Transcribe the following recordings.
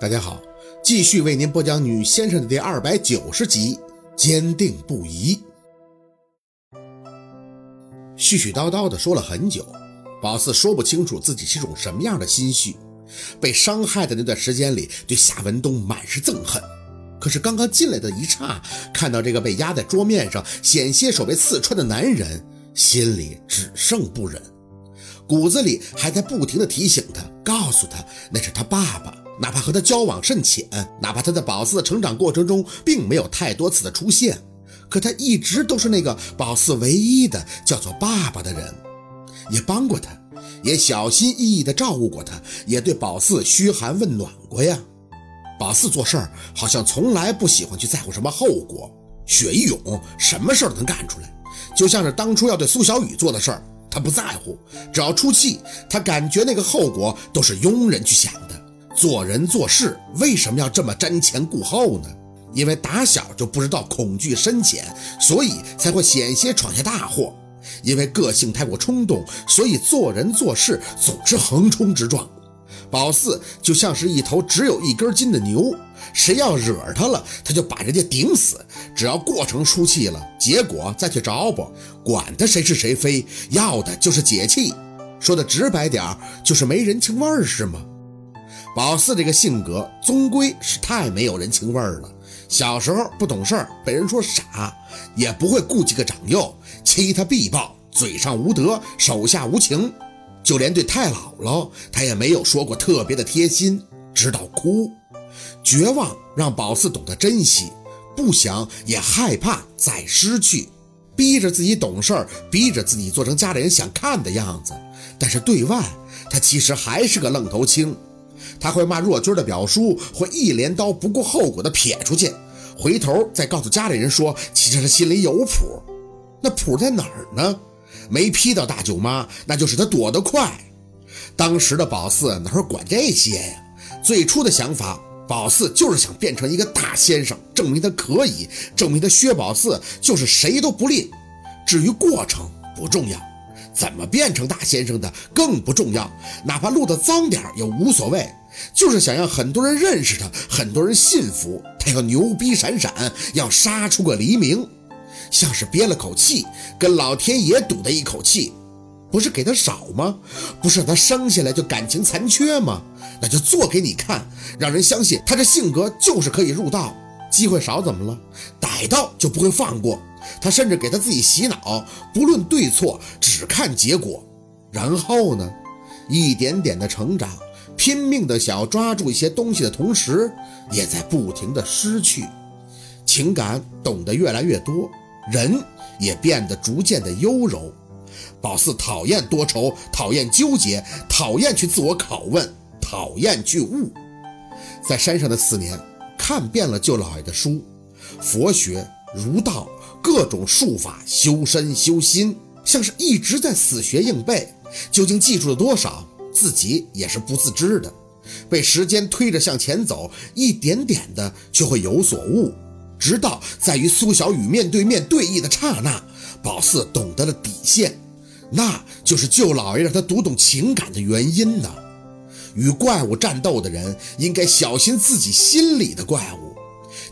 大家好，继续为您播讲《女先生》的第二百九十集，坚定不移。絮絮叨叨的说了很久，宝四说不清楚自己是种什么样的心绪。被伤害的那段时间里，对夏文东满是憎恨。可是刚刚进来的一刹，看到这个被压在桌面上、险些手被刺穿的男人，心里只剩不忍，骨子里还在不停的提醒他，告诉他那是他爸爸。哪怕和他交往甚浅，哪怕他在宝四的成长过程中并没有太多次的出现，可他一直都是那个宝四唯一的叫做爸爸的人，也帮过他，也小心翼翼地照顾过他，也对宝四嘘寒问暖过呀。宝四做事儿好像从来不喜欢去在乎什么后果，血一涌，什么事儿都能干出来。就像是当初要对苏小雨做的事儿，他不在乎，只要出气，他感觉那个后果都是庸人去想的。做人做事为什么要这么瞻前顾后呢？因为打小就不知道恐惧深浅，所以才会险些闯下大祸。因为个性太过冲动，所以做人做事总是横冲直撞。宝四就像是一头只有一根筋的牛，谁要惹他了，他就把人家顶死。只要过程出气了，结果再去找补，管他谁是谁非，要的就是解气。说的直白点就是没人情味儿，是吗？宝四这个性格，终归是太没有人情味儿了。小时候不懂事儿，被人说傻，也不会顾及个长幼，欺他必报，嘴上无德，手下无情。就连对太姥姥，他也没有说过特别的贴心，直到哭。绝望让宝四懂得珍惜，不想也害怕再失去，逼着自己懂事儿，逼着自己做成家里人想看的样子。但是对外，他其实还是个愣头青。他会骂若君的表叔，会一镰刀不顾后果的撇出去，回头再告诉家里人说，其实他心里有谱。那谱在哪儿呢？没劈到大舅妈，那就是他躲得快。当时的宝四哪管这些呀？最初的想法，宝四就是想变成一个大先生，证明他可以，证明他薛宝四就是谁都不吝。至于过程不重要，怎么变成大先生的更不重要，哪怕录的脏点也无所谓。就是想让很多人认识他，很多人信服他，要牛逼闪闪，要杀出个黎明，像是憋了口气，跟老天爷赌的一口气，不是给他少吗？不是他生下来就感情残缺吗？那就做给你看，让人相信他这性格就是可以入道。机会少怎么了？逮到就不会放过。他甚至给他自己洗脑，不论对错，只看结果。然后呢，一点点的成长。拼命的想要抓住一些东西的同时，也在不停的失去情感，懂得越来越多，人也变得逐渐的优柔。宝四讨厌多愁，讨厌纠结，讨厌去自我拷问，讨厌去悟。在山上的四年，看遍了舅老爷的书，佛学、儒道，各种术法，修身修心，像是一直在死学硬背。究竟记住了多少？自己也是不自知的，被时间推着向前走，一点点的就会有所悟，直到在与苏小雨面对面对弈的刹那，宝四懂得了底线，那就是舅老爷让他读懂情感的原因呢。与怪物战斗的人应该小心自己心里的怪物，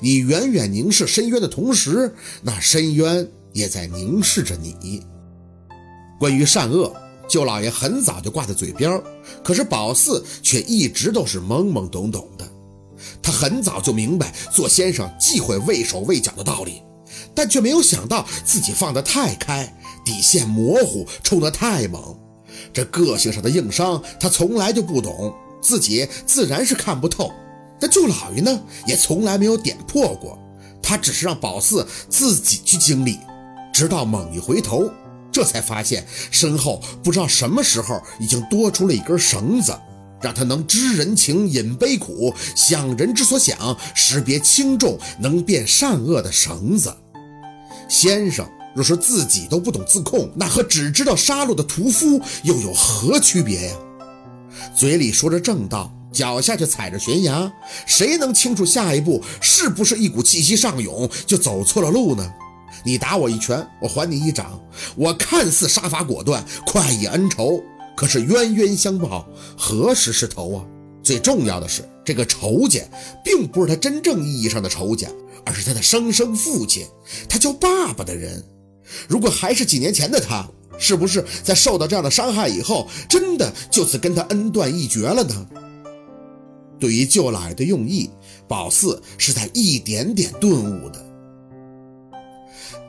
你远远凝视深渊的同时，那深渊也在凝视着你。关于善恶。舅老爷很早就挂在嘴边，可是宝四却一直都是懵懵懂懂的。他很早就明白做先生忌讳畏手畏脚的道理，但却没有想到自己放得太开，底线模糊，冲得太猛。这个性上的硬伤，他从来就不懂，自己自然是看不透。但舅老爷呢，也从来没有点破过，他只是让宝四自己去经历，直到猛一回头。这才发现身后不知道什么时候已经多出了一根绳子，让他能知人情、饮悲苦、想人之所想、识别轻重、能辨善恶的绳子。先生若是自己都不懂自控，那和只知道杀戮的屠夫又有何区别呀？嘴里说着正道，脚下却踩着悬崖，谁能清楚下一步是不是一股气息上涌就走错了路呢？你打我一拳，我还你一掌。我看似杀伐果断，快意恩仇，可是冤冤相报何时是头啊？最重要的是，这个仇家并不是他真正意义上的仇家，而是他的生身父亲，他叫爸爸的人。如果还是几年前的他，是不是在受到这样的伤害以后，真的就此跟他恩断义绝了呢？对于舅老爷的用意，宝四是在一点点顿悟的。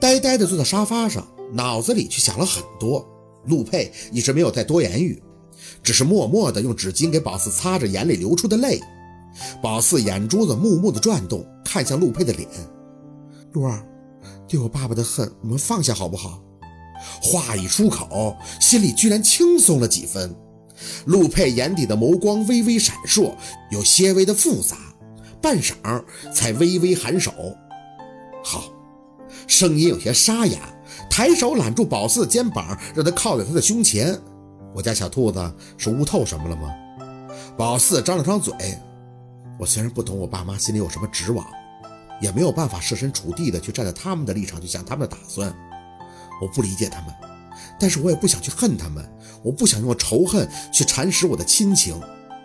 呆呆地坐在沙发上，脑子里却想了很多。陆佩一直没有再多言语，只是默默地用纸巾给宝四擦着眼里流出的泪。宝四眼珠子木木地转动，看向陆佩的脸：“陆儿，对我爸爸的恨，我们放下好不好？”话一出口，心里居然轻松了几分。陆佩眼底的眸光微微闪烁，有些微的复杂，半晌才微微颔首：“好。”声音有些沙哑，抬手揽住宝四的肩膀，让他靠在他的胸前。我家小兔子是悟透什么了吗？宝四张了张嘴。我虽然不懂我爸妈心里有什么指望，也没有办法设身处地的去站在他们的立场去想他们的打算。我不理解他们，但是我也不想去恨他们。我不想用仇恨去蚕食我的亲情。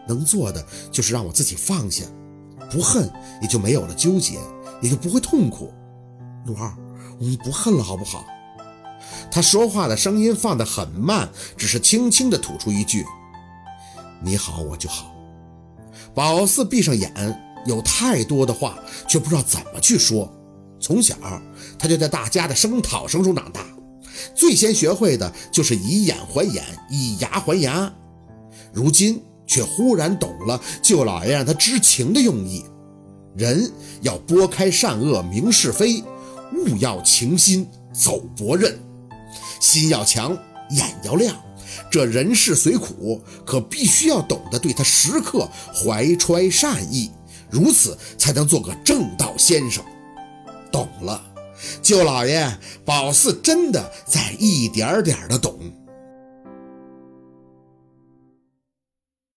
能做的就是让我自己放下，不恨也就没有了纠结，也就不会痛苦。陆二。我们不恨了，好不好？他说话的声音放得很慢，只是轻轻地吐出一句：“你好，我就好。”宝四闭上眼，有太多的话，却不知道怎么去说。从小他就在大家的声讨声中长大，最先学会的就是以眼还眼，以牙还牙。如今却忽然懂了舅老爷让他知情的用意：人要拨开善恶，明是非。勿要情心走薄刃，心要强，眼要亮。这人世虽苦，可必须要懂得对他时刻怀揣善意，如此才能做个正道先生。懂了，舅老爷，宝四真的在一点点的懂。